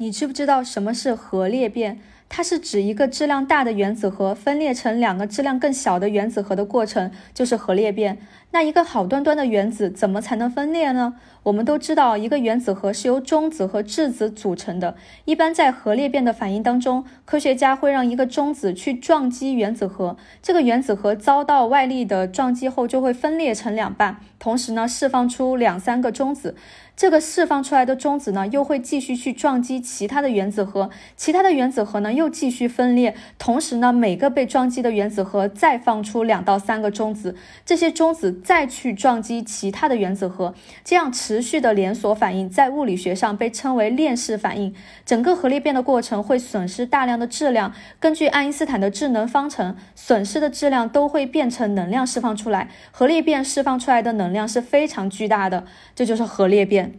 你知不知道什么是核裂变？它是指一个质量大的原子核分裂成两个质量更小的原子核的过程，就是核裂变。那一个好端端的原子怎么才能分裂呢？我们都知道，一个原子核是由中子和质子组成的。一般在核裂变的反应当中，科学家会让一个中子去撞击原子核，这个原子核遭到外力的撞击后就会分裂成两半，同时呢释放出两三个中子。这个释放出来的中子呢，又会继续去撞击其他的原子核，其他的原子核呢又又继续分裂，同时呢，每个被撞击的原子核再放出两到三个中子，这些中子再去撞击其他的原子核，这样持续的连锁反应，在物理学上被称为链式反应。整个核裂变的过程会损失大量的质量，根据爱因斯坦的质能方程，损失的质量都会变成能量释放出来，核裂变释放出来的能量是非常巨大的，这就是核裂变。